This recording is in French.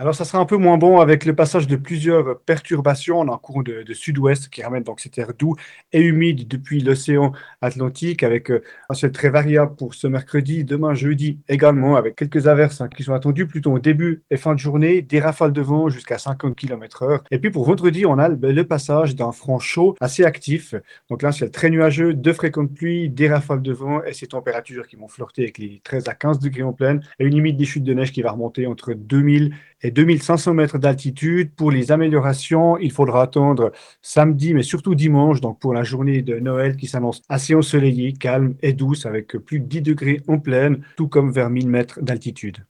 Alors, ça sera un peu moins bon avec le passage de plusieurs perturbations. On a courant de, sud-ouest qui ramène donc cet air doux et humide depuis l'océan Atlantique avec euh, un ciel très variable pour ce mercredi, demain jeudi également avec quelques averses hein, qui sont attendues plutôt au début et fin de journée, des rafales de vent jusqu'à 50 km heure. Et puis pour vendredi, on a le, le passage d'un front chaud assez actif. Donc là, un ciel très nuageux, de fréquentes pluies, des rafales de vent et ces températures qui vont flirter avec les 13 à 15 degrés en pleine et une limite des chutes de neige qui va remonter entre 2000 et 2500 mètres d'altitude. Pour les améliorations, il faudra attendre samedi, mais surtout dimanche, donc pour la journée de Noël qui s'annonce assez ensoleillée, calme et douce, avec plus de 10 degrés en pleine, tout comme vers 1000 mètres d'altitude.